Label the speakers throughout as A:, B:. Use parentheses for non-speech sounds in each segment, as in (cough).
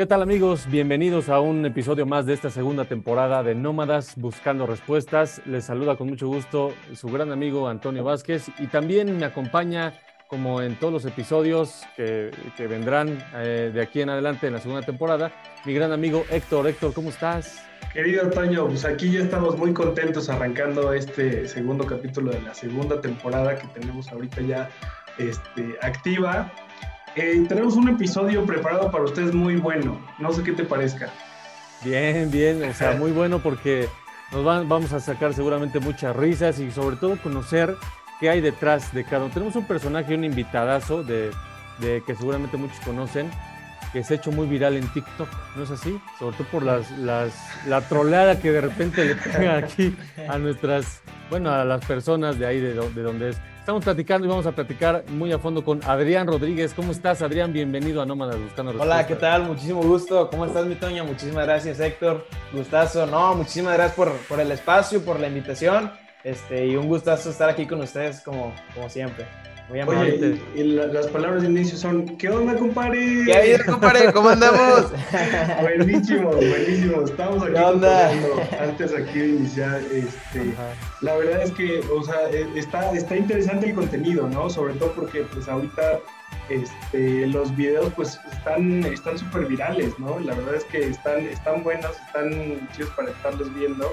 A: ¿Qué tal amigos? Bienvenidos a un episodio más de esta segunda temporada de Nómadas Buscando Respuestas. Les saluda con mucho gusto su gran amigo Antonio Vázquez y también me acompaña, como en todos los episodios que, vendrán eh, de aquí en adelante en la segunda temporada, mi gran amigo Héctor. Héctor, ¿cómo estás?
B: Querido Antonio, pues aquí ya estamos muy contentos arrancando este segundo capítulo de la segunda temporada que tenemos ahorita ya este, activa. Eh, tenemos un episodio preparado para ustedes muy bueno. No sé qué te parezca.
A: Bien, bien, o sea, (laughs) muy bueno porque nos vamos a sacar seguramente muchas risas y sobre todo conocer qué hay detrás de cada uno. Tenemos un personaje, un invitadazo de, de que seguramente muchos conocen, que se ha hecho muy viral en TikTok, ¿no es así? Sobre todo por las, las, la troleada que de repente le pega aquí a nuestras, bueno, a las personas de ahí de, de donde es. Estamos platicando y vamos a platicar muy a fondo con Adrián Rodríguez. ¿Cómo estás, Adrián? Bienvenido a Nómadas Buscando
C: Hola, ¿qué tal? Muchísimo gusto. ¿Cómo estás, mi Toña? Muchísimas gracias, Héctor. Gustazo. No, muchísimas gracias por, por el espacio, por la invitación. Este, y un gustazo estar aquí con ustedes como, como siempre.
B: Muy Oye, y, las palabras de inicio son, ¿qué onda, compadre?
C: ¿Qué hay, compadre? ¿Cómo andamos? (laughs)
B: buenísimo, buenísimo. Estamos aquí antes aquí de iniciar. Este, la verdad es que, o sea, e, está, está interesante el contenido, ¿no? Sobre todo porque, pues, ahorita este, los videos, pues, están están súper virales, ¿no? La verdad es que están, están buenos, están chidos para estarlos viendo.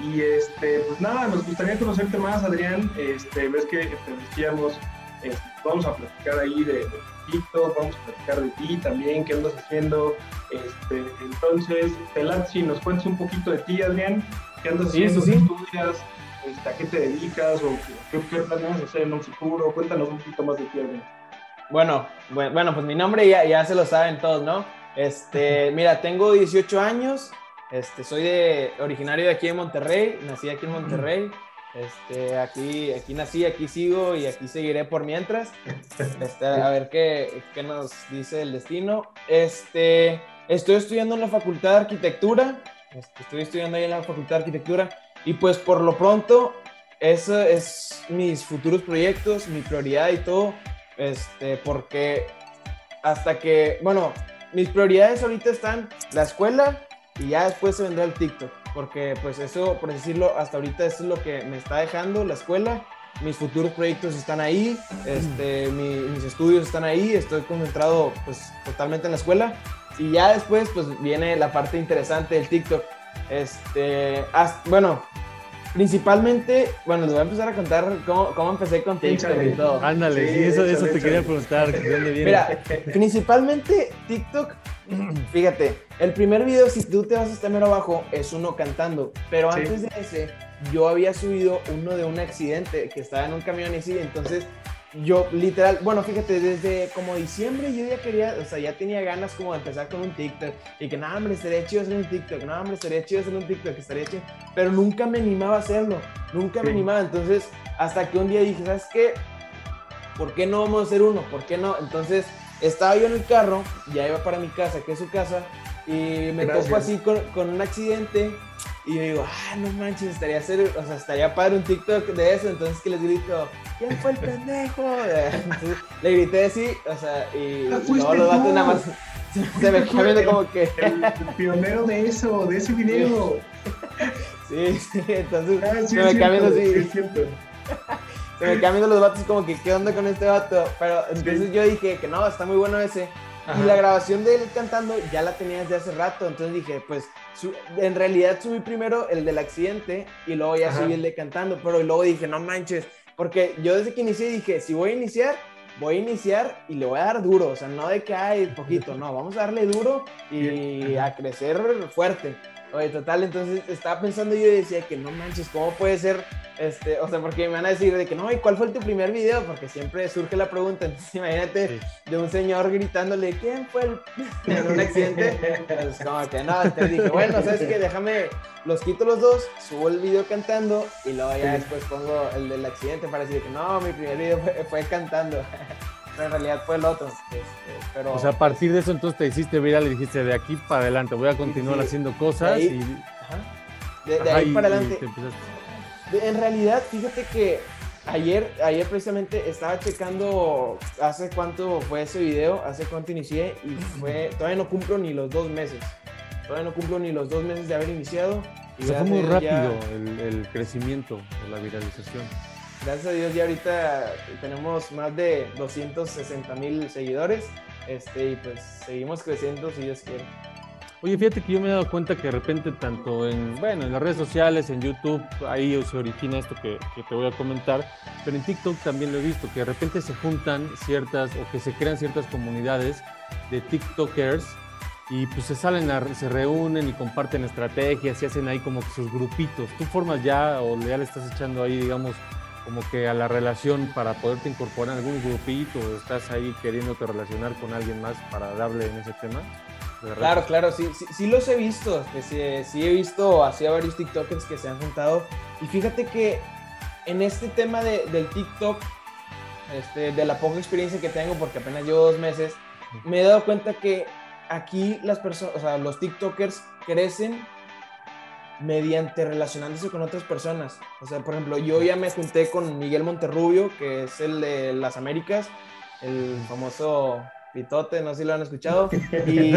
B: Y, este, pues, nada, nos gustaría conocerte más, Adrián. Este, ves que te decíamos este, vamos a platicar ahí de, de, TikTok, vamos a platicar de ti también, qué andas haciendo. Este, entonces, te si nos cuentes un poquito de ti, Adrián, qué andas haciendo, sí, estudias, este, a qué te dedicas o qué, qué planeas hacer en un futuro. Cuéntanos un poquito más de ti, Adrián.
C: Bueno, bueno, pues mi nombre ya, ya se lo saben todos, ¿no? Este, mira, tengo 18 años, este, soy de, originario de aquí en Monterrey, nací aquí en Monterrey. Este, aquí, aquí nací, aquí sigo y aquí seguiré por mientras. Este, a ver qué, qué, nos dice el destino. Este, estoy estudiando en la Facultad de Arquitectura. Este, estoy estudiando ahí en la Facultad de Arquitectura. Y pues por lo pronto, eso es mis futuros proyectos, mi prioridad y todo. Este, porque hasta que, bueno, mis prioridades ahorita están la escuela y ya después se vendrá el TikTok porque pues eso, por decirlo, hasta ahorita eso es lo que me está dejando la escuela. Mis futuros proyectos están ahí, este, mis estudios están ahí, estoy concentrado pues totalmente en la escuela. Y ya después pues viene la parte interesante del TikTok. Este, bueno, Principalmente, bueno, les voy a empezar a contar cómo, cómo empecé con TikTok y todo.
A: Ándale, sí, eso, eso te quería preguntar. ¿de dónde (laughs) viene?
C: Mira, principalmente TikTok, (clears throat) fíjate, el primer video, si tú te vas a estar mero abajo, es uno cantando. Pero antes de ese, yo había subido uno de un accidente que estaba en un camión y así, entonces yo literal, bueno, fíjate, desde como diciembre yo ya quería, o sea, ya tenía ganas como de empezar con un TikTok y que nada, hombre, estaría chido hacer un TikTok, nada, hombre, estaría chido hacer un TikTok, estaría chido, pero nunca me animaba a hacerlo, nunca me animaba, entonces hasta que un día dije, ¿sabes qué? ¿Por qué no vamos a hacer uno? ¿Por qué no? Entonces estaba yo en el carro, ya iba para mi casa, que es su casa, y me topo así con, con un accidente y yo digo, ah, no manches, estaría hacer, o sea, estaría padre un TikTok de eso, entonces que les grito, ¿quién fue el pendejo? (laughs) le grité así, o sea, y
B: no, los vatos
C: nada más se, me quedan viendo como que...
B: El, pionero de eso, de ese video.
C: Sí, (laughs) sí, entonces ah, se me viendo así. se me viendo los vatos como que, ¿qué onda con este vato? Pero entonces yo dije que no, está muy bueno ese. Y la grabación de él cantando ya la tenía desde hace rato, entonces dije, pues en realidad subí primero el del accidente y luego ya subí el de cantando, pero luego dije, no manches, porque yo desde que inicié dije, si voy a iniciar, voy a iniciar y le voy a dar duro, o sea, no de que hay poquito, (laughs) no, vamos a darle duro y a crecer fuerte. Oye, total, entonces estaba pensando yo y decía que no manches, ¿cómo puede ser? Este, o sea, porque me van a decir de que no, ¿y cuál fue tu primer video? Porque siempre surge la pregunta. Entonces, (laughs) imagínate de un señor gritándole, ¿quién fue el en un accidente? Pues como que no, entonces dije, bueno, ¿sabes qué? Déjame, los quito los dos, subo el video cantando y luego ya después pongo el del accidente para decir que no, mi primer video fue, cantando. (laughs) En realidad fue el otro. Este, pero,
A: o sea, a partir de eso entonces te hiciste viral y dijiste, de aquí para adelante voy a continuar haciendo cosas. De ahí,
C: y... de, ahí para adelante. en realidad, fíjate que ayer, ayer precisamente estaba checando hace cuánto fue ese video, hace cuánto inicié y fue, todavía no cumplo ni los dos meses. Todavía no cumplo ni los dos meses de haber iniciado.
A: Y fue muy rápido el, crecimiento de la viralización.
C: Gracias a Dios ya ahorita tenemos más de 260 mil seguidores este, y pues seguimos creciendo si Dios quiere.
A: Oye, fíjate que yo me he dado cuenta que de repente tanto en, bueno, en las redes sociales, en YouTube, ahí se origina esto que, te voy a comentar, pero en TikTok también lo he visto, que de repente se juntan ciertas o que se crean ciertas comunidades de TikTokers y pues se salen, se reúnen y comparten estrategias y hacen ahí como sus grupitos. ¿Tú formas ya o ya le estás echando ahí, digamos, como que a la relación para poderte incorporar en algún grupito o estás ahí queriéndote relacionar con alguien más para darle en ese tema?
C: Claro, claro, sí, sí, los he visto. Sí, sí, he visto así a varios TikTokers que se han juntado. Y fíjate que en este tema de, del TikTok, este, de la poca experiencia que tengo, porque apenas llevo dos meses, me he dado cuenta que aquí las personas, o sea, los TikTokers crecen mediante relacionándose con otras personas. O sea, por ejemplo, yo ya me junté con Miguel Monterrubio, que es el de las Américas, el famoso Pitote, no sé si lo han escuchado. Y,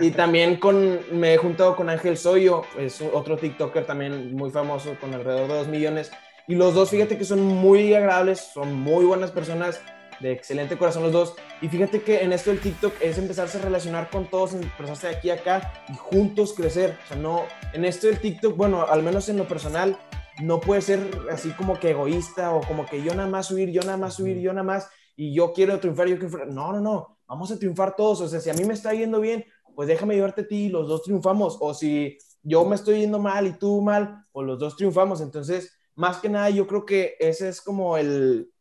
C: (laughs) y, también con, me he juntado con Ángel Soyo, es otro TikToker también muy famoso, con alrededor de 2 millones. Y los dos, fíjate que son muy agradables, son muy buenas personas, de excelente corazón los dos. Y fíjate que en esto del TikTok es empezarse a relacionar con todos, empezarse de aquí a acá y juntos crecer. O sea, no, en esto del TikTok, bueno, al menos en lo personal, no puede ser así como que egoísta o como que yo nada más subir, yo nada más subir, yo nada más y yo quiero triunfar, yo quiero... No, no, no, vamos a triunfar todos. O sea, si a mí me está yendo bien, pues déjame llevarte a ti y los dos triunfamos. O si yo me estoy yendo mal y tú mal, pues los dos triunfamos. Entonces, más que nada, yo creo que ese es como el,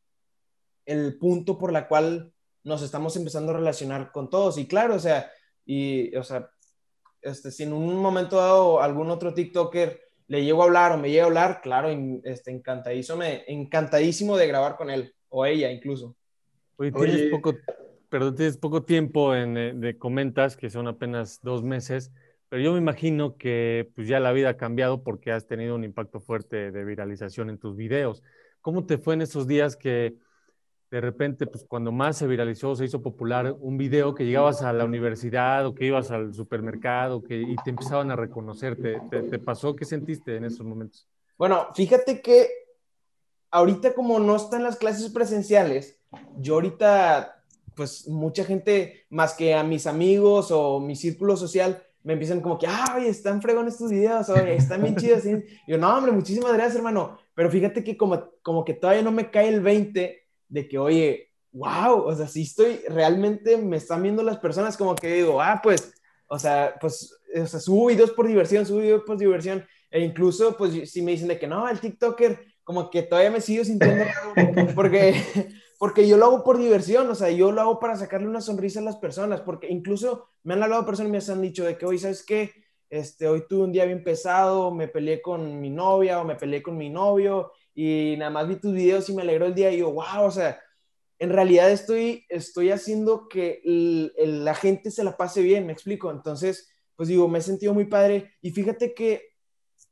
C: el punto por la cual nos estamos empezando a relacionar con todos. Y claro, o sea, y, o sea, este, si en un momento dado algún otro TikToker le llego a hablar o me llega a hablar, claro, este, encantadísimo, encantadísimo de grabar con él o ella incluso.
A: Oye, tienes poco, perdón, tienes poco tiempo en, eh, de comentas, que son apenas dos meses, pero yo me imagino que pues ya la vida ha cambiado porque has tenido un impacto fuerte de viralización en tus videos. ¿Cómo te fue en esos días que de repente, pues cuando más se viralizó, se hizo popular un video que llegabas a la universidad o que ibas al supermercado que, y te empezaban a reconocer? ¿Te, te pasó? ¿Qué sentiste en esos momentos?
C: Bueno, fíjate que ahorita como no están las clases presenciales, yo ahorita, pues mucha gente, más que a mis amigos o mi círculo social, me empiezan como que, ay, están fregón estos videos, oye, están bien chidos. Y yo, no, hombre, muchísimas gracias, hermano. Pero fíjate que como, como que todavía no me cae el 20 de que, oye, wow, o sea, si estoy, realmente me están viendo las personas como que digo, ah, pues, o sea, pues, o sea, subo videos por diversión, subo videos por diversión. E incluso, pues, si me dicen de que no, el TikToker, como que todavía me sigo sintiendo porque (laughs) porque yo lo hago por diversión, o sea, yo lo hago para sacarle una sonrisa a las personas, porque incluso me han hablado personas y me han dicho de que hoy, ¿sabes qué? Este, hoy tuve un día bien pesado, me peleé con mi novia o me peleé con mi novio y nada más vi tus videos y me alegró el día y yo, wow, o sea, en realidad estoy, estoy haciendo que la gente se la pase bien, me explico. Entonces, pues digo, me he sentido muy padre y fíjate que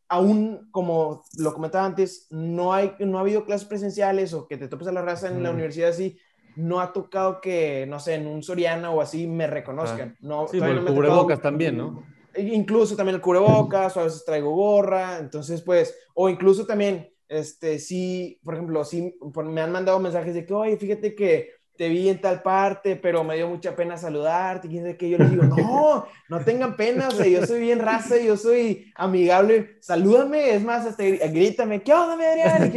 C: aún, como lo comentaba antes, no, hay, no ha habido clases presenciales o que te topes a la raza en la universidad así, no ha tocado que, no sé, en un Soriana o así me reconozcan. No,
A: sí, el cubrebocas también, ¿no?
C: Incluso también el cubrebocas, o a veces traigo gorra, entonces pues, o incluso también, este, sí, por ejemplo, sí, me han mandado mensajes de que, oye, fíjate que te vi en tal parte, pero me dio mucha pena saludarte, quién sabe qué, yo les digo, no, no tengan pena, o yo soy bien raza, yo soy amigable, salúdame, es más, hasta grítame, ¿qué onda, Adrián?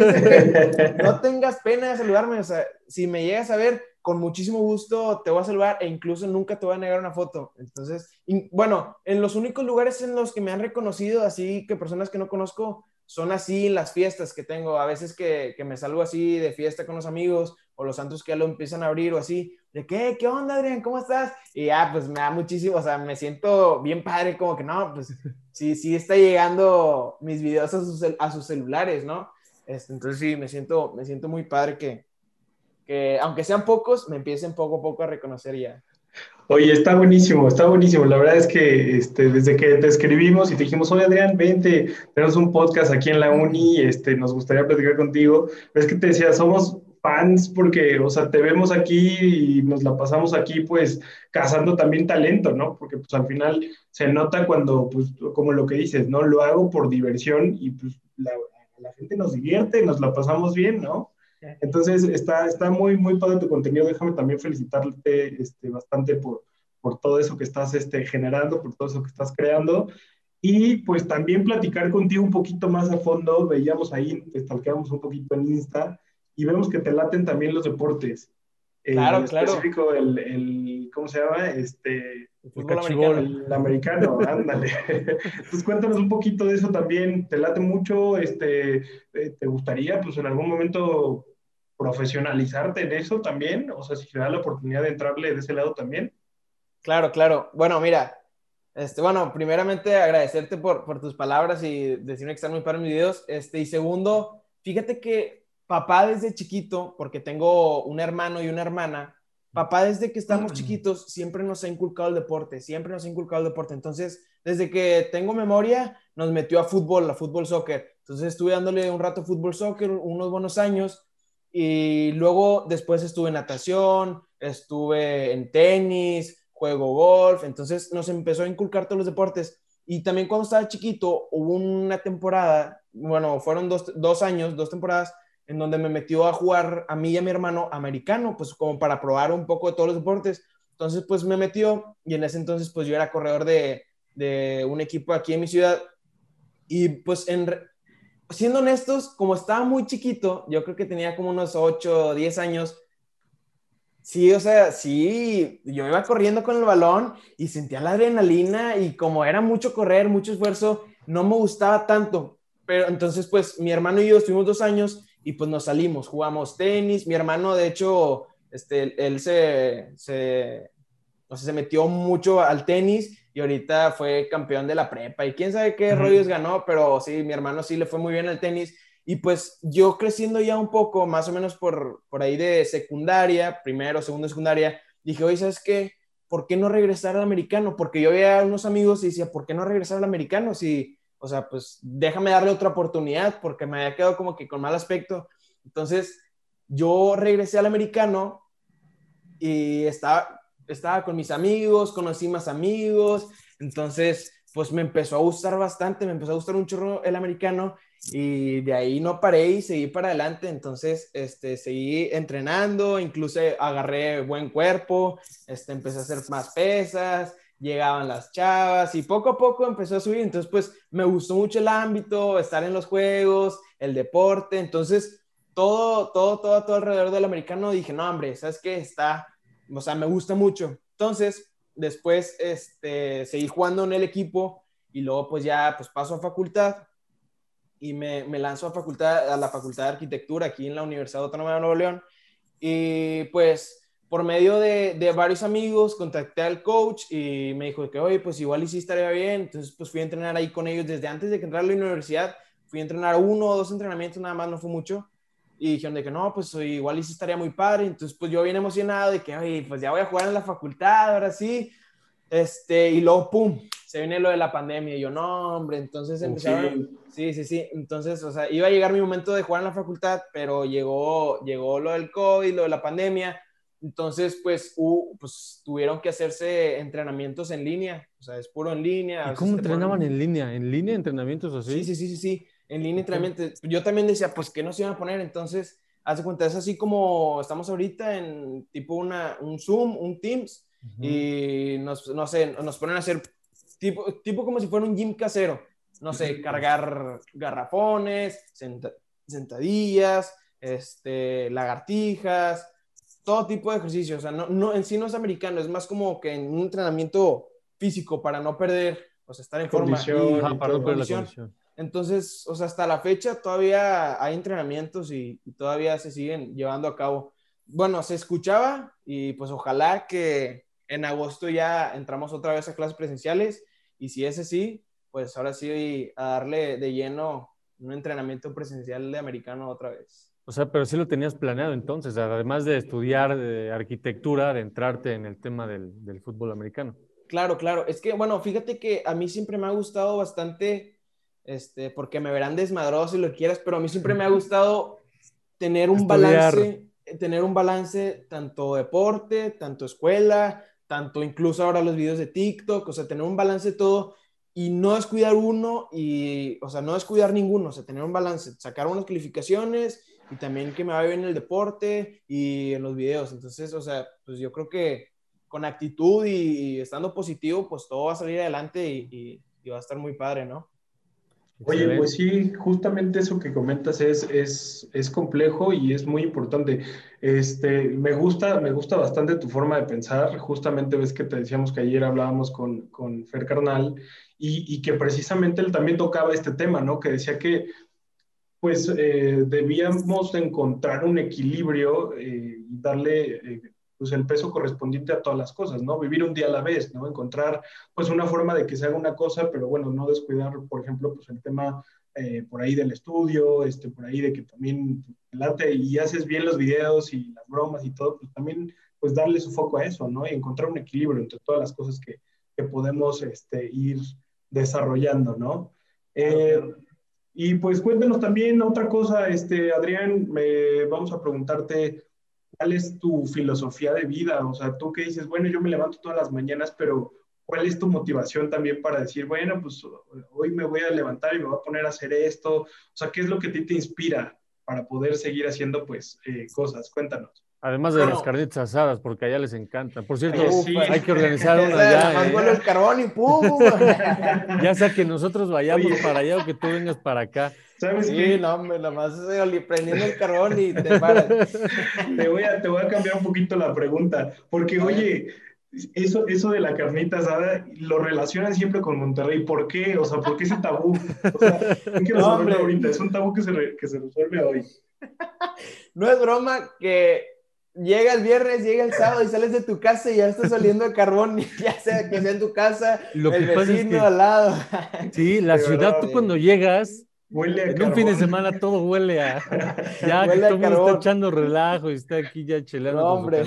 C: No tengas pena de saludarme, o sea, si me llegas a ver, con muchísimo gusto te voy a saludar e incluso nunca te voy a negar una foto. Entonces, bueno, en los únicos lugares en los que me han reconocido, así que personas que no conozco, son así las fiestas que tengo, a veces que, que me salgo así de fiesta con los amigos o los santos que ya lo empiezan a abrir o así, de qué, qué onda Adrián, ¿cómo estás? Y ya, pues me da muchísimo, o sea, me siento bien padre, como que no, pues sí, sí está llegando mis videos a sus, a sus celulares, ¿no? Este, entonces sí, me siento, me siento muy padre que, que, aunque sean pocos, me empiecen poco a poco a reconocer ya.
B: Oye, está buenísimo, está buenísimo. La verdad es que este, desde que te escribimos y te dijimos, oye Adrián, vente, tenemos un podcast aquí en la uni, este, nos gustaría platicar contigo. Es que te decía, somos fans porque, o sea, te vemos aquí y nos la pasamos aquí, pues, cazando también talento, ¿no? Porque, pues, al final se nota cuando, pues, como lo que dices, ¿no? Lo hago por diversión y, pues, la gente nos divierte, nos la pasamos bien, ¿no? Entonces, está, está muy, muy padre tu contenido. Déjame también felicitarte este, bastante por, por todo eso que estás este, generando, por todo eso que estás creando. Y pues también platicar contigo un poquito más a fondo. Veíamos ahí, te stalkeamos un poquito en Insta y vemos que te laten también los deportes.
C: Claro, en claro.
B: específico el, el, ¿cómo se llama? Este,
C: el fútbol americano.
B: El americano, ándale. (laughs) Entonces cuéntanos un poquito de eso también. ¿Te late mucho? Este, eh, ¿Te gustaría, pues en algún momento profesionalizarte en eso también? O sea, si te da la oportunidad de entrarle de ese lado también.
C: Claro, claro. Bueno, mira, este, bueno, primeramente agradecerte por, por tus palabras y decirme que están muy para mis videos. Este, y segundo, fíjate que papá desde chiquito, porque tengo un hermano y una hermana, papá desde que estamos chiquitos siempre nos ha inculcado el deporte, siempre nos ha inculcado el deporte. Entonces, desde que tengo memoria, nos metió a fútbol, a fútbol soccer. Entonces estuve dándole un rato fútbol soccer, unos buenos años, y luego después estuve en natación, estuve en tenis, juego golf, entonces nos empezó a inculcar todos los deportes. Y también cuando estaba chiquito, hubo una temporada, bueno, fueron dos, dos años, dos temporadas, en donde me metió a jugar a mí y a mi hermano americano, pues como para probar un poco de todos los deportes. Entonces, pues me metió y en ese entonces, pues yo era corredor de, de un equipo aquí en mi ciudad. Y pues, en, siendo honestos, como estaba muy chiquito, yo creo que tenía como unos 8 o 10 años, Sí, o sea, sí, yo iba corriendo con el balón y sentía la adrenalina y como era mucho correr, mucho esfuerzo, no me gustaba tanto. Pero entonces, pues mi hermano y yo estuvimos dos años y pues nos salimos, jugamos tenis. Mi hermano, de hecho, este, él se, se, se metió mucho al tenis y ahorita fue campeón de la prepa y quién sabe qué rollos ganó, pero sí, mi hermano sí le fue muy bien al tenis. Y pues yo creciendo ya un poco, más o menos por, por ahí de secundaria, primero, segundo, secundaria, dije, oye, ¿sabes qué? ¿Por qué no regresar al americano? Porque yo veía unos amigos y decía, ¿por qué no regresar al americano? Si o sea, pues déjame darle otra oportunidad porque me había quedado como que con mal aspecto. Entonces, yo regresé al americano y estaba, estaba con mis amigos, conocí más amigos, entonces, pues me empezó a gustar bastante, me empezó a gustar un chorro el americano y de ahí no paré y seguí para adelante, entonces, este, seguí entrenando, incluso agarré buen cuerpo, este, empecé a hacer más pesas, llegaban las chavas y poco a poco empezó a subir. Entonces, pues me gustó mucho el ámbito, estar en los juegos, el deporte. Entonces, todo, todo, todo, todo alrededor del americano dije, no, hombre, ¿sabes qué? Está, o sea, me gusta mucho. Entonces, después, este, seguí jugando en el equipo y luego, pues ya, pues paso a facultad y me, me lanzo a, facultad, a la Facultad de Arquitectura aquí en la Universidad Autónoma de Nuevo León. Y pues por medio de, de, varios amigos contacté al coach y me dijo que, oye, pues igual y sí estaría bien. Entonces, pues fui a entrenar ahí con ellos desde antes de que entrara a la universidad. Fui a entrenar uno o dos entrenamientos, nada más, no fue mucho. Y dijeron de que no, pues igual y sí estaría muy padre. Entonces, pues yo bien emocionado de que, oye, pues ya voy a jugar en la facultad, ahora sí. Este, y luego, pum, se viene lo de la pandemia. Y yo, no, hombre, entonces empezaron. Sí, sí, sí. Entonces, o sea, iba a llegar mi momento de jugar en la facultad, pero llegó, llegó lo del COVID, lo de la pandemia entonces, pues, pues tuvieron que hacerse entrenamientos en línea, o sea, es puro en línea.
A: ¿Y cómo entrenaban en línea? ¿En línea entrenamientos así?
C: Sí, sí, sí, sí, sí, en línea entrenamientos. Yo también decía, pues, ¿qué nos iban a poner? Entonces, haz cuenta, es así como estamos ahorita en tipo una, un Zoom, un Teams, y nos, no sé, nos ponen a hacer tipo, tipo como si fuera un gym casero, no sé, cargar garrafones, sentadillas, este, lagartijas, todo tipo de ejercicio, o sea, no, no, en sí no es americano, es más como que en un entrenamiento físico para no perder, o sea, estar en forma.
A: Y, para no perder la
C: Entonces, o sea, hasta la fecha todavía hay entrenamientos y, todavía se siguen llevando a cabo. Bueno, se escuchaba y pues ojalá que en agosto ya entramos otra vez a clases presenciales y si es así, pues ahora sí a darle de lleno un entrenamiento presencial de americano otra vez.
A: O sea, pero sí lo tenías planeado entonces, además de estudiar de arquitectura, de entrarte en el tema del, del, fútbol americano.
C: Claro, claro. Es que, bueno, fíjate que a mí siempre me ha gustado bastante, este, porque me verán desmadroso si lo quieras, pero a mí siempre me ha gustado tener un balance, tener un balance tanto deporte, tanto escuela, tanto incluso ahora los videos de TikTok, o sea, tener un balance de todo y no descuidar uno y, o sea, no descuidar ninguno, o sea, tener un balance, sacar unas calificaciones y también que me vaya bien en el deporte y en los videos. Entonces, o sea, pues yo creo que con actitud y, estando positivo, pues todo va a salir adelante y, va a estar muy padre, ¿no?
B: Oye, pues sí, justamente eso que comentas es, es, es, complejo y es muy importante. Este, me, gusta, me gusta bastante tu forma de pensar. Justamente ves que te decíamos que ayer hablábamos con, con Fer Carnal y, y, que precisamente él también tocaba este tema, ¿no? Que decía que pues eh, debíamos encontrar un equilibrio eh, y darle eh, pues el peso correspondiente a todas las cosas, ¿no? Vivir un día a la vez, ¿no? Encontrar pues una forma de que se haga una cosa, pero bueno, no descuidar, por ejemplo, pues el tema por ahí del estudio, este, por ahí de que también late y haces bien los videos y las bromas y todo, pues también pues darle su foco a eso, ¿no? Y encontrar un equilibrio entre todas las cosas que, que podemos este, ir desarrollando, ¿no? Y pues cuéntanos también otra cosa, este, Adrián, me, vamos a preguntarte cuál es tu filosofía de vida, o sea, tú que dices, bueno, yo me levanto todas las mañanas, pero ¿cuál es tu motivación también para decir, bueno, pues hoy me voy a levantar y me voy a poner a hacer esto? O sea, ¿qué es lo que a ti te inspira para poder seguir haciendo pues eh, cosas? Cuéntanos.
A: Además de las carnitas asadas, porque allá les encanta. Por cierto, hay que organizar (laughs) una.
C: Más ¿eh? el carbón y pum. (laughs)
A: ya sea que nosotros vayamos para allá o que tú vengas para acá.
C: ¿Sabes sí, qué? no, hombre, nomás prendiendo el carbón y te paras. (laughs)
B: te, voy a, te voy a cambiar un poquito la pregunta, porque oye, eso, eso de la carnita asada lo relacionan siempre con Monterrey. ¿Por qué? O sea, ¿por qué ese tabú? O sea, hay que resolverlo ahorita. Es un tabú que se, que se resuelve hoy.
C: No es broma que llega el viernes, llega el sábado y sales de tu casa y ya estás saliendo de carbón, (laughs) ya sea que sea en tu casa, Lo el vecino al lado.
A: Sí, la (laughs) ciudad, tú cuando llegas, huele a en un fin de semana todo huele a. (laughs) Ya que todo el mundo está echando relajo y está aquí ya chelando no, hombre.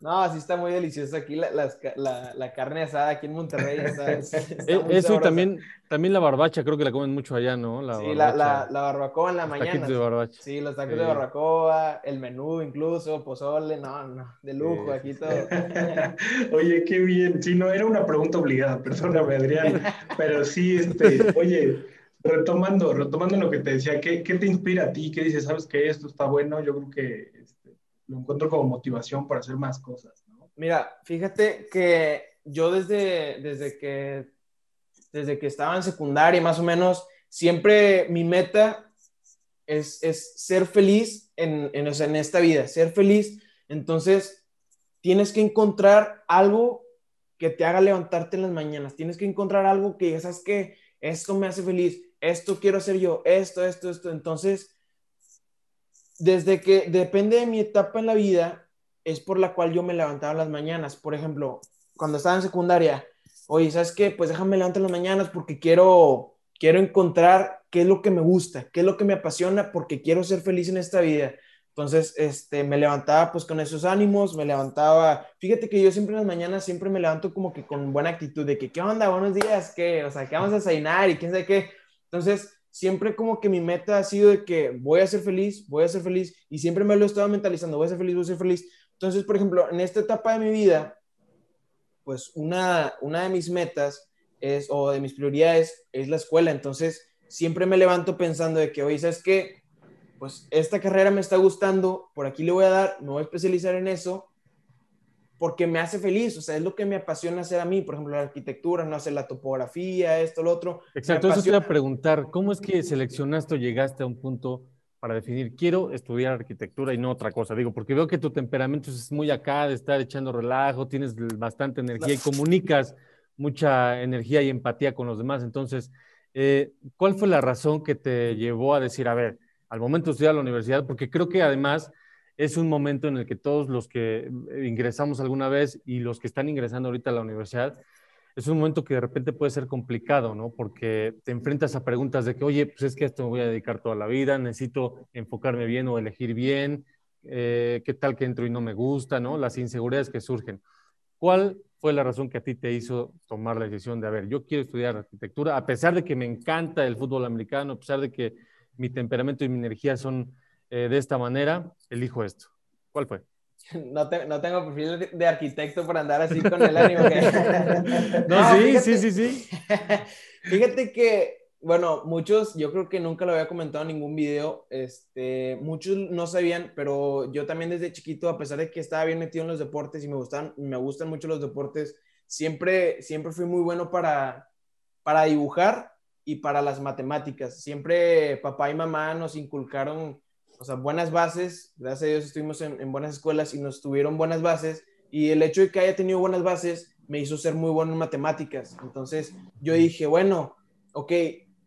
C: No, sí está muy delicioso aquí la, la, la, carne asada aquí en Monterrey.
A: Eh, (laughs) eso y también, también la barbacha, creo que la comen mucho allá, ¿no?
C: La sí, la, la, barbacoa en la los mañana.
A: de barbacha.
C: Sí, los tacos de barbacoa, el menú incluso, pozole, no, no, de lujo aquí todo. (laughs)
B: oye, qué bien. Sí, no, era una pregunta obligada, (laughs) perdóname, Adrián, pero sí, este, oye, retomando, retomando lo que te decía, ¿qué, ¿qué te inspira a ti? ¿Qué dices? ¿Sabes que esto está bueno? Yo creo que lo encuentro como motivación para hacer más cosas, ¿no?
C: Mira, fíjate que yo desde, desde, que, desde que estaba en secundaria, más o menos, siempre mi meta es, es ser feliz en, en, en esta vida, ser feliz. Entonces, tienes que encontrar algo que te haga levantarte en las mañanas. Tienes que encontrar algo que digas, ¿sabes qué? Esto me hace feliz, esto quiero hacer yo, esto, esto, esto. Entonces, desde que depende de mi etapa en la vida, es por la cual yo me levantaba las mañanas. Por ejemplo, cuando estaba en secundaria, oye, ¿sabes qué? Pues déjame levantar las mañanas porque quiero, quiero encontrar qué es lo que me gusta, qué es lo que me apasiona, porque quiero ser feliz en esta vida. Entonces, este, me levantaba pues con esos ánimos, me levantaba, fíjate que yo siempre en las mañanas siempre me levanto como que con buena actitud de que, ¿qué onda? Buenos días, ¿qué? O sea, ¿qué vamos a desayunar? Y quién sabe qué. Entonces, siempre como que mi meta ha sido de que voy a ser feliz, voy a ser feliz, y siempre me lo he estado mentalizando, voy a ser feliz, voy a ser feliz. Entonces, por ejemplo, en esta etapa de mi vida, pues una, una de mis metas es, o de mis prioridades es la escuela. Entonces, siempre me levanto pensando de que, oye, ¿sabes qué? Pues esta carrera me está gustando, por aquí le voy a dar, me voy a especializar en eso, porque me hace feliz, o sea, es lo que me apasiona hacer a mí, por ejemplo, la arquitectura, no hacer la topografía, esto, lo otro.
A: Exacto, eso te iba a preguntar, ¿cómo es que seleccionaste o llegaste a un punto para definir, quiero estudiar arquitectura y no otra cosa? Digo, porque veo que tu temperamento es muy acá, de estar echando relajo, tienes bastante energía y comunicas mucha energía y empatía con los demás, entonces, eh, ¿cuál fue la razón que te llevó a decir, a ver, al momento de estudiar a la universidad, porque creo que además es un momento en el que todos los que eh, ingresamos alguna vez y los que están ingresando ahorita a la universidad, es un momento que de repente puede ser complicado, ¿no? Porque te enfrentas a preguntas de que, oye, pues es que esto me voy a dedicar toda la vida, necesito enfocarme bien o elegir bien, eh, qué tal que entro y no me gusta, ¿no? Las inseguridades que surgen. ¿Cuál fue la razón que a ti te hizo tomar la decisión de, a ver, yo quiero estudiar arquitectura, a pesar de que me encanta el fútbol americano, a pesar de que mi temperamento y mi energía son eh, de esta manera, elijo esto? ¿Cuál fue? (laughs)
C: No, no, tengo perfil de arquitecto para andar así con el ánimo. (laughs)
A: no, (laughs) sí, sí, sí, sí.
C: Fíjate que, bueno, muchos, yo creo que nunca lo había comentado en ningún video, este, muchos no sabían, pero yo también desde chiquito, a pesar de que estaba bien metido en los deportes y me gustan, me gustan mucho los deportes, siempre, siempre fui muy bueno para, para dibujar y para las matemáticas. Siempre papá y mamá nos inculcaron o sea, buenas bases, gracias a Dios estuvimos en, buenas escuelas y nos tuvieron buenas bases y el hecho de que haya tenido buenas bases me hizo ser muy bueno en matemáticas. Entonces yo dije, bueno, ok,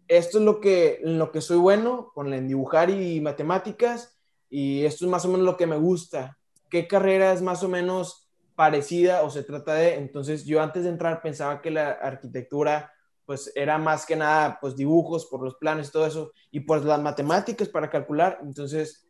C: esto es lo que, en lo que soy bueno, con el dibujar y matemáticas, y esto es más o menos lo que me gusta. ¿Qué carrera es más o menos parecida o se trata de? Entonces yo antes de entrar pensaba que la arquitectura pues era más que nada, pues dibujos por los planes y todo eso, y pues las matemáticas para calcular. Entonces,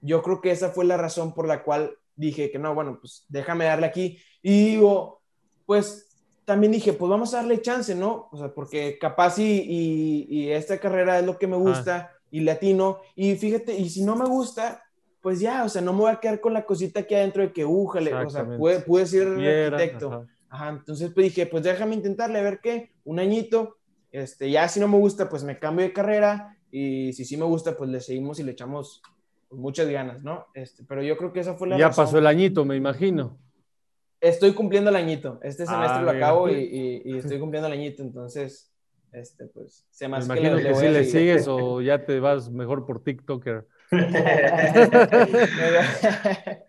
C: yo creo que esa fue la razón por la cual dije que no, bueno, pues déjame darle aquí. Y digo, pues también dije, pues vamos a darle chance, ¿no? O sea, porque capaz y, y, esta carrera es lo que me gusta y latino, y fíjate, y si no me gusta, pues ya, o sea, no me voy a quedar con la cosita que hay dentro de que, újale, o sea, puede, puede ser arquitecto. Ajá, entonces pues dije, pues déjame intentarle a ver qué, un añito, este, ya si no me gusta, pues me cambio de carrera y si sí me gusta, pues le seguimos y le echamos muchas ganas, ¿no? Este, pero yo creo que esa fue la
A: Ya pasó el añito, me imagino.
C: Estoy cumpliendo el añito, este semestre lo ah, acabo y, y, estoy cumpliendo el añito, entonces, este, pues,
A: se me imagino que, si le sigues o (laughs) ya te vas mejor por TikToker. (laughs)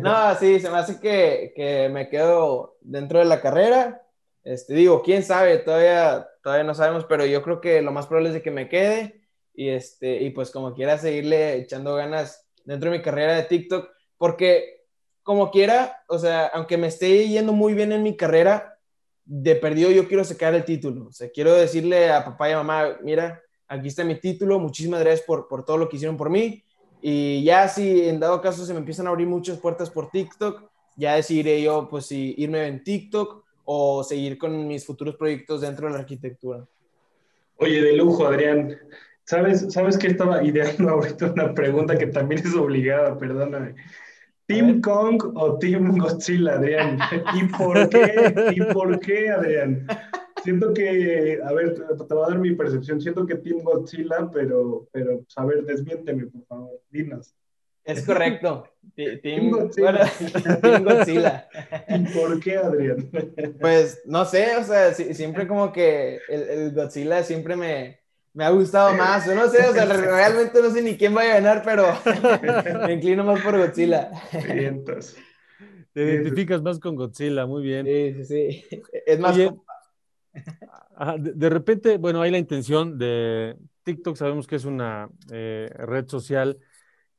C: No, sí, se me hace que, que, me quedo dentro de la carrera. Este, digo, quién sabe, todavía, todavía no sabemos, pero yo creo que lo más probable es que me quede y, este, y pues como quiera seguirle echando ganas dentro de mi carrera de TikTok, porque como quiera, o sea, aunque me esté yendo muy bien en mi carrera, de perdido yo quiero sacar el título, o sea, quiero decirle a papá y a mamá, mira, aquí está mi título, muchísimas gracias por, por todo lo que hicieron por mí, y ya si en dado caso se me empiezan a abrir muchas puertas por TikTok, ya decidiré yo pues si irme en TikTok o seguir con mis futuros proyectos dentro de la arquitectura.
B: Oye, de lujo, Adrián. ¿Sabes, ¿Sabes qué estaba ideando (laughs) ahorita una pregunta que también es obligada, perdóname? ¿Team Kong o Team Godzilla, Adrián? (laughs) ¿Y por qué? ¿Y por qué, Adrián? Siento que, a ver, te voy a dar mi percepción, siento que Team Godzilla, pero, pero, pues, a ver, desmiénteme, por favor, dinos.
C: Es correcto. (laughs)
B: Team, Godzilla. (laughs)
C: Team Godzilla. (laughs)
B: ¿Y por qué, Adrián?
C: Pues, no sé, o sea, siempre como que el, Godzilla siempre me, me ha gustado más. Yo no sé, o sea, realmente no sé ni quién va a ganar, pero me inclino más por Godzilla.
B: Vientos.
A: Te identificas más con Godzilla, muy bien.
C: Sí, sí, sí. Es más,
A: de, repente, bueno, hay la intención de TikTok, sabemos que es una eh, red social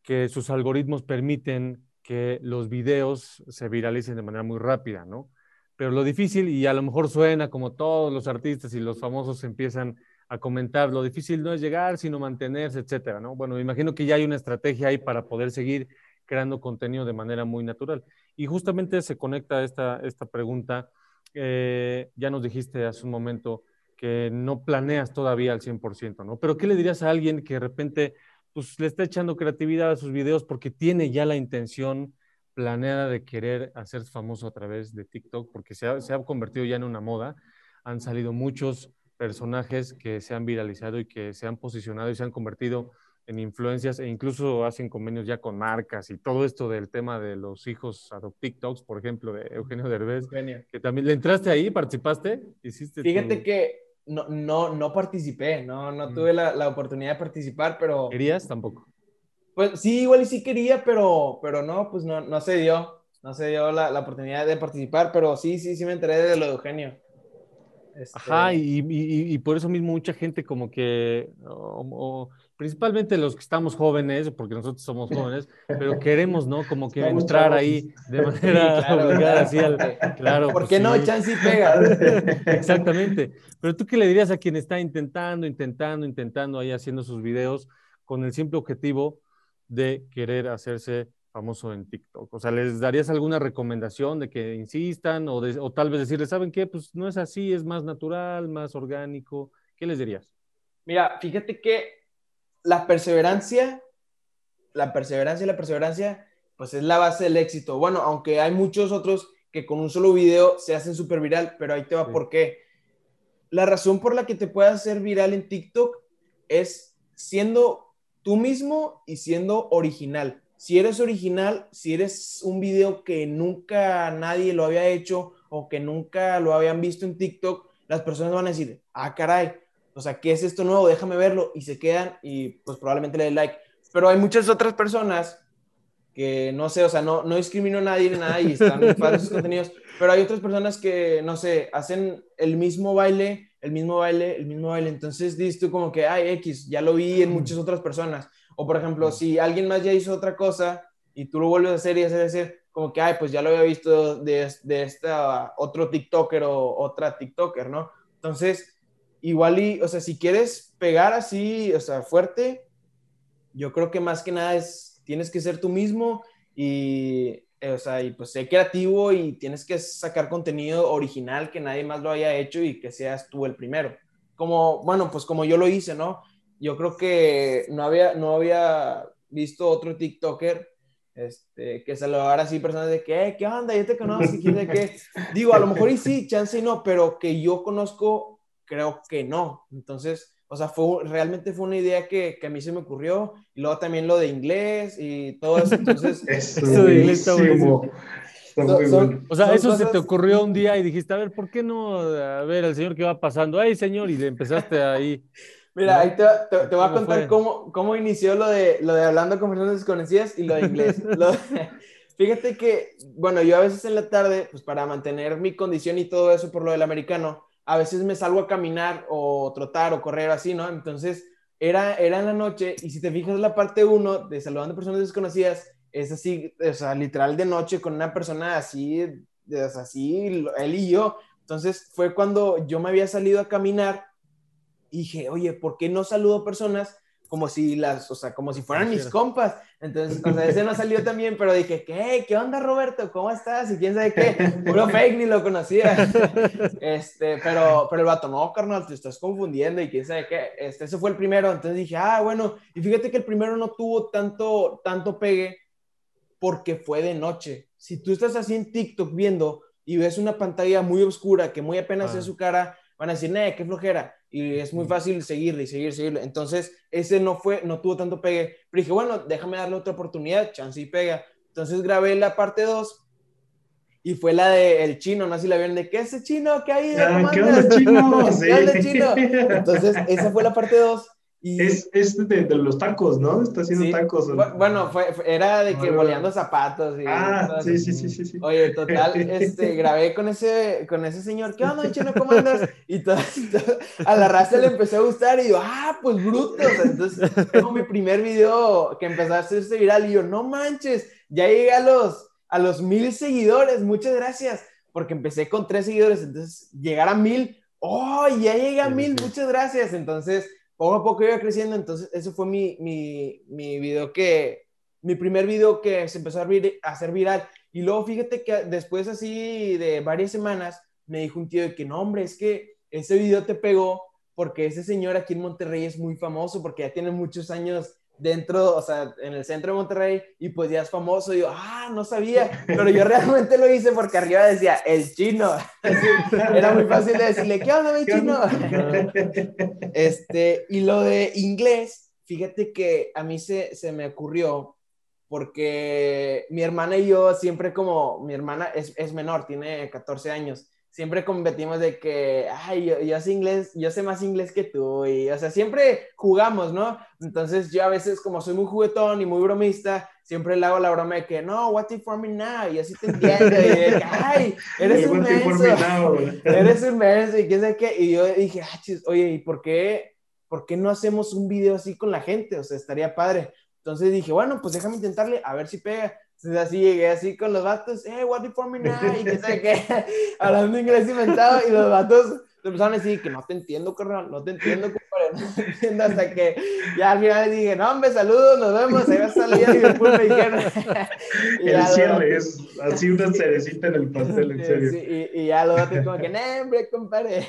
A: que sus algoritmos permiten que los videos se viralicen de manera muy rápida, ¿no? Pero lo difícil, y a lo mejor suena como todos los artistas y los famosos empiezan a comentar, lo difícil no es llegar, sino mantenerse, etcétera, ¿no? Bueno, me imagino que ya hay una estrategia ahí para poder seguir creando contenido de manera muy natural. Y justamente se conecta esta, esta pregunta eh, ya nos dijiste hace un momento que no planeas todavía al 100%, ¿no? Pero ¿qué le dirías a alguien que de repente pues, le está echando creatividad a sus videos porque tiene ya la intención planeada de querer hacerse famoso a través de TikTok? Porque se ha, se ha convertido ya en una moda. Han salido muchos personajes que se han viralizado y que se han posicionado y se han convertido en influencias e incluso hacen convenios ya con marcas y todo esto del tema de los hijos TikToks, por ejemplo, de Eugenio Derbez, que también le entraste ahí, participaste, hiciste.
C: Fíjate que no, no, no participé, no, no mm. tuve la, la, oportunidad de participar, pero.
A: ¿Querías tampoco?
C: Pues sí, igual y sí quería, pero, pero no, pues no, no se dio, no se dio la, la oportunidad de participar, pero sí, sí, sí me enteré de lo de Eugenio.
A: Este Ajá, y, por eso mismo mucha gente como que, principalmente los que estamos jóvenes, porque nosotros somos (laughs) jóvenes, pero queremos, ¿no? Como que entrar ahí de manera (laughs) obligada, así al, (laughs) claro.
C: ¿Por pues qué no? Chance y pega.
A: Exactamente. Pero tú qué le dirías a quien está intentando, intentando, intentando ahí haciendo sus videos con el simple objetivo de querer hacerse famoso en TikTok? O sea, ¿les darías alguna recomendación de que insistan o, o tal vez decirles, ¿saben qué? Pues no es así, es más natural, más orgánico. ¿Qué les dirías?
C: Mira, fíjate que la perseverancia, la perseverancia, la perseverancia, pues es la base del éxito. Bueno, aunque hay muchos otros que con un solo video se hacen súper viral, pero ahí te va por qué. La razón por la que te puedes hacer viral en TikTok es siendo tú mismo y siendo original si eres original, si eres un video que nunca nadie lo había hecho o que nunca lo habían visto en TikTok, las personas van a decir, ah, caray, o sea, ¿qué es esto nuevo? Déjame verlo. Y se quedan y pues probablemente le den like. Pero hay muchas otras personas que no sé, o sea, no, no discrimino a nadie ni nada y están padres sus contenidos, pero hay otras personas que, no sé, hacen el mismo baile, el mismo baile, el mismo baile. Entonces dices tú como que, ay, X, ya lo vi en muchas otras personas. O por ejemplo, si alguien más ya hizo otra cosa y tú lo vuelves a hacer y hacer, hacer como que, ay, pues ya lo había visto de, de esta otro TikToker o otra TikToker, ¿no? Entonces, igual y, o sea, si quieres pegar así, o sea, fuerte, yo creo que más que nada es, tienes que ser tú mismo y, o sea, y pues sé creativo y tienes que sacar contenido original que nadie más lo haya hecho y que seas tú el primero. Como, bueno, pues como yo lo hice, ¿no? yo creo que no había, no había visto otro TikToker este, que saludara así personas de que, eh, ¿qué onda? Yo te conozco, ¿quién de qué? (laughs) Digo, a lo mejor y sí, chance y no, pero que yo conozco, creo que no. Entonces, o sea, fue, realmente fue una idea que, que, a mí se me ocurrió. Y luego también lo de inglés y todo eso. Entonces, (laughs)
A: eso de inglés está buenísimo. o sea, eso se te ocurrió un día y dijiste, a ver, ¿por qué no? A ver, el señor que va pasando, ay, señor, y le empezaste ahí.
C: Mira, ahí te, te, voy a contar cómo, cómo, inició lo de, lo de hablando con personas desconocidas y lo de inglés. (laughs) fíjate que, bueno, yo a veces en la tarde, pues para mantener mi condición y todo eso por lo del americano, a veces me salgo a caminar o trotar o correr así, ¿no? Entonces, era, era en la noche y si te fijas la parte 1 de saludando personas desconocidas, es así, o sea, literal de noche con una persona así, así, él y yo. Entonces, fue cuando yo me había salido a caminar y dije, oye, ¿por qué no saludo personas como si las, o sea, como si fueran mis compas? Entonces, o sea, ese no salió también, pero dije, ¿qué? ¿Qué onda, Roberto? ¿Cómo estás? Y quién sabe qué. Puro (laughs) fake, ni lo conocía. Este, pero, pero el vato, no, carnal, te estás confundiendo y quién sabe qué. Este, ese fue el primero. Entonces dije, ah, bueno. Y fíjate que el primero no tuvo tanto, tanto pegue porque fue de noche. Si tú estás así en TikTok viendo y ves una pantalla muy oscura que muy apenas es ah. su cara, van a decir, nee, qué flojera y es muy fácil seguirle y seguir, seguirle. Entonces, ese no fue, no tuvo tanto pegue. Pero dije, bueno, déjame darle otra oportunidad, chance y pega. Entonces grabé la parte 2 y fue la de el chino, no sé si la vieron, de qué es ese chino, qué hay, (laughs)
B: ah, ¿qué onda chino?
C: ¿Qué onda chino? Entonces, esa fue la parte 2
B: es, es de, los tacos, ¿no? Está haciendo tacos.
C: Bueno, fue, era de que boleando zapatos. Y
B: ah, sí, sí, sí, sí,
C: Oye, total, (laughs) este, grabé con ese, con ese señor, ¿qué onda, chino, cómo andas? Y todo, (laughs) a la raza le empezó a gustar y yo, ah, pues brutos. Entonces, tengo mi primer video que empezó a hacerse viral y yo, no manches, ya llegué a los, a los mil seguidores, muchas gracias, porque empecé con tres seguidores, entonces llegar a mil, oh, ya llegué a mil, muchas gracias. Entonces, poco a poco iba creciendo, entonces ese fue mi, mi, mi video que, mi primer video que se empezó a, a hacer viral. Y luego fíjate que después así de varias semanas me dijo un tío de que no, hombre, es que ese video te pegó porque ese señor aquí en Monterrey es muy famoso porque ya tiene muchos años dentro, o sea, en el centro de Monterrey y pues ya es famoso. Y yo, ah, no sabía, pero yo realmente lo hice porque arriba decía el chino. (laughs) Era muy fácil de decirle, ¿qué onda, mi chino? (laughs) Este, y lo de inglés, fíjate que a mí se, se me ocurrió porque mi hermana y yo siempre como, mi hermana es, es menor, tiene 14 años, siempre competimos de que, ay, yo, yo, sé inglés, yo sé más inglés que tú, y, o sea, siempre jugamos, ¿no? Entonces yo a veces, como soy muy juguetón y muy bromista, siempre le hago la broma de que, no, what if for me now, y así te entiendo, y de, ay, eres un menso, (laughs) eres un menso, y qué sé qué, y yo dije, ah, oye, ¿y por qué, por qué no hacemos un video así con la gente? O sea, estaría padre. Entonces dije, bueno, pues déjame intentarle, a ver si pega. Entonces así llegué así con los vatos, hey, what do for me now? Y que sé (laughs) qué, (laughs) hablando inglés inventado, y los vatos empezaron a decir que no te entiendo, carnal, no te entiendo, compadre, no te entiendo, hasta que ya al final dije, no, hombre, saludos, nos vemos, ahí va a salir (laughs) y después me dijeron.
B: y el cierre es así una cerecita en el pastel, en serio.
C: Sí, y, ya los vatos como que, no, hombre, compadre.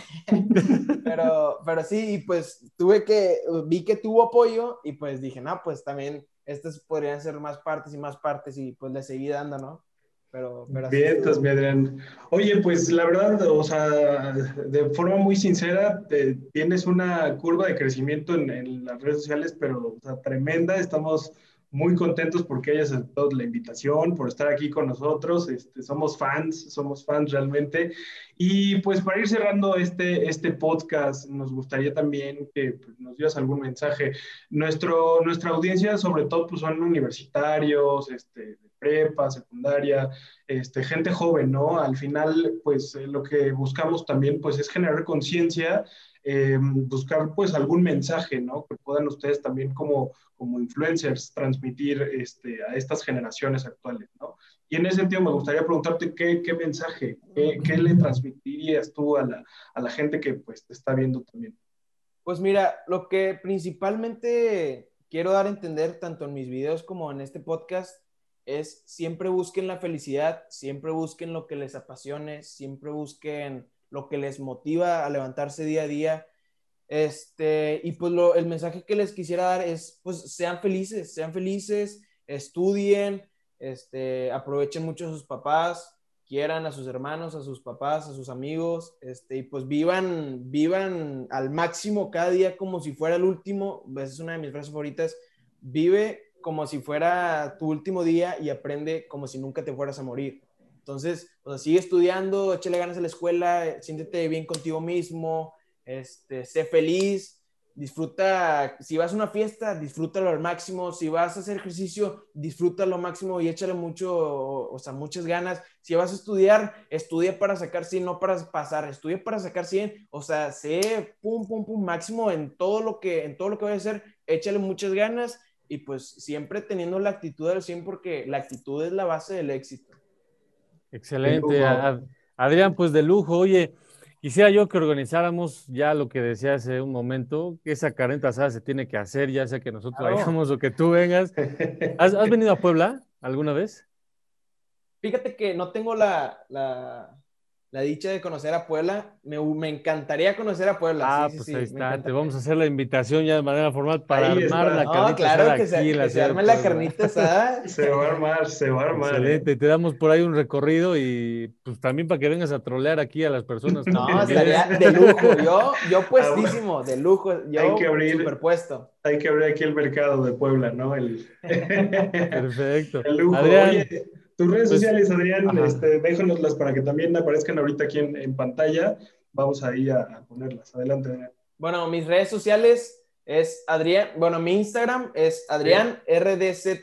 C: pero, pero sí, y pues tuve que, vi que tuvo apoyo, y pues dije, no, pues también estas podrían ser más partes y más partes y pues le seguí dando, ¿no? Pero, pero
B: Bien, entonces, mi Adrián. Oye, pues la verdad, o sea, de forma muy sincera, tienes una curva de crecimiento en, en, las redes sociales, pero o sea, tremenda. Estamos muy contentos porque hayas aceptado la invitación, por estar aquí con nosotros. Este, somos fans, somos fans realmente. Y pues para ir cerrando este, este podcast, nos gustaría también que pues, nos dieras algún mensaje. Nuestro, nuestra audiencia, sobre todo, pues son universitarios, este, de prepa, secundaria, este, gente joven, ¿no? Al final, pues eh, lo que buscamos también, pues es generar conciencia eh, buscar pues algún mensaje, ¿no? Que puedan ustedes también como, como influencers transmitir este, a estas generaciones actuales, ¿no? Y en ese sentido me gustaría preguntarte qué, qué mensaje, qué, le transmitirías tú a la, a la gente que pues te está viendo también.
C: Pues mira, lo que principalmente quiero dar a entender tanto en mis videos como en este podcast es siempre busquen la felicidad, siempre busquen lo que les apasione, siempre busquen lo que les motiva a levantarse día a día. Este, y pues lo, el mensaje que les quisiera dar es, pues sean felices, sean felices, estudien, este, aprovechen mucho a sus papás, quieran a sus hermanos, a sus papás, a sus amigos, este, y pues vivan, vivan al máximo cada día como si fuera el último. Esa es una de mis frases favoritas. Vive como si fuera tu último día y aprende como si nunca te fueras a morir. Entonces, o sea, sigue estudiando, échale ganas a la escuela, siéntete bien contigo mismo, este, sé feliz, disfruta, si vas a una fiesta, disfrútalo al máximo, si vas a hacer ejercicio, disfrútalo al máximo y échale mucho, o, sea, muchas ganas. Si vas a estudiar, estudia para sacar 100, no para pasar, estudia para sacar 100, o sea, sé pum, pum, pum, máximo en todo lo que, en todo lo que vayas a hacer, échale muchas ganas y pues siempre teniendo la actitud del 100 porque la actitud es la base del éxito.
A: Excelente, Adrián, pues de lujo. Oye, quisiera yo que organizáramos ya lo que decía hace un momento, que esa carreta asada se tiene que hacer, ya sea que nosotros vayamos o que tú vengas. (laughs) ¿Has, ¿Has, venido a Puebla alguna vez?
C: Fíjate que no tengo la, la, la dicha de conocer a Puebla. Me, me, encantaría conocer a Puebla.
A: Ah, pues ahí está. Te vamos a hacer la invitación ya de manera formal para armar la
C: carnita no, claro que se, que se arme la carnita asada. (laughs) (laughs)
B: se va a armar, se va a armar.
A: Excelente. Te damos por ahí un recorrido y pues también para que vengas a trolear aquí a las personas.
C: No, estaría de lujo. Yo, yo ah, puestísimo, de lujo. Yo hay que abrir, superpuesto.
B: Hay que abrir aquí el mercado de Puebla, ¿no? El... (laughs)
A: Perfecto.
B: El lujo. Adrián, tus redes pues, sociales, Adrián, este, déjanoslas para que también aparezcan ahorita aquí en, pantalla. Vamos ahí a, ponerlas. Adelante, Adrián.
C: Bueno, mis redes sociales es Adrián, bueno, mi Instagram es Adrián RDZ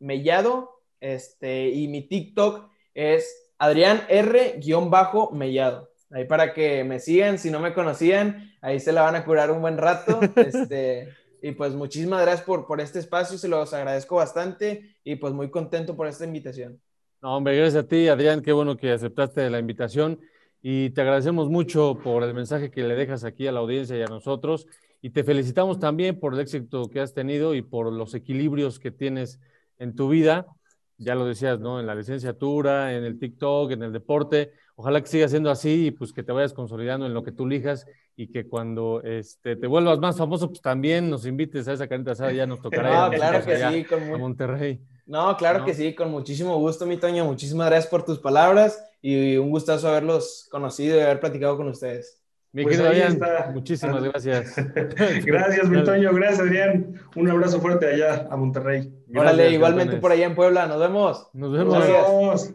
C: Mellado, este, y mi TikTok es Adrián R-Mellado. Ahí para que me sigan, si no me conocían, ahí se la van a curar un buen rato. (laughs) Este, y pues muchísimas gracias por, por este espacio, se los agradezco bastante y pues muy contento por esta invitación.
A: No, hombre, gracias a ti, Adrián. Qué bueno que aceptaste la invitación y te agradecemos mucho por el mensaje que le dejas aquí a la audiencia y a nosotros. Y te felicitamos también por el éxito que has tenido y por los equilibrios que tienes en tu vida. Ya lo decías, ¿no? En la licenciatura, en el TikTok, en el deporte. Ojalá que siga siendo así y pues que te vayas consolidando en lo que tú elijas y que cuando este, te vuelvas más famoso, pues también nos invites a esa carita asada, ya nos tocará. (laughs)
C: No, claro que sí,
A: con a Monterrey.
C: No, claro que sí, con muchísimo gusto, mi Toño. Muchísimas gracias por tus palabras y un gustazo haberlos conocido y haber platicado con ustedes.
A: Mi pues Adrián, muchísimas gracias. (laughs) (laughs)
B: gracias, mi Toño. Gracias, Adrián. Un abrazo fuerte allá a Monterrey.
C: Órale, igualmente por allá en Puebla. Nos vemos.
A: Nos vemos.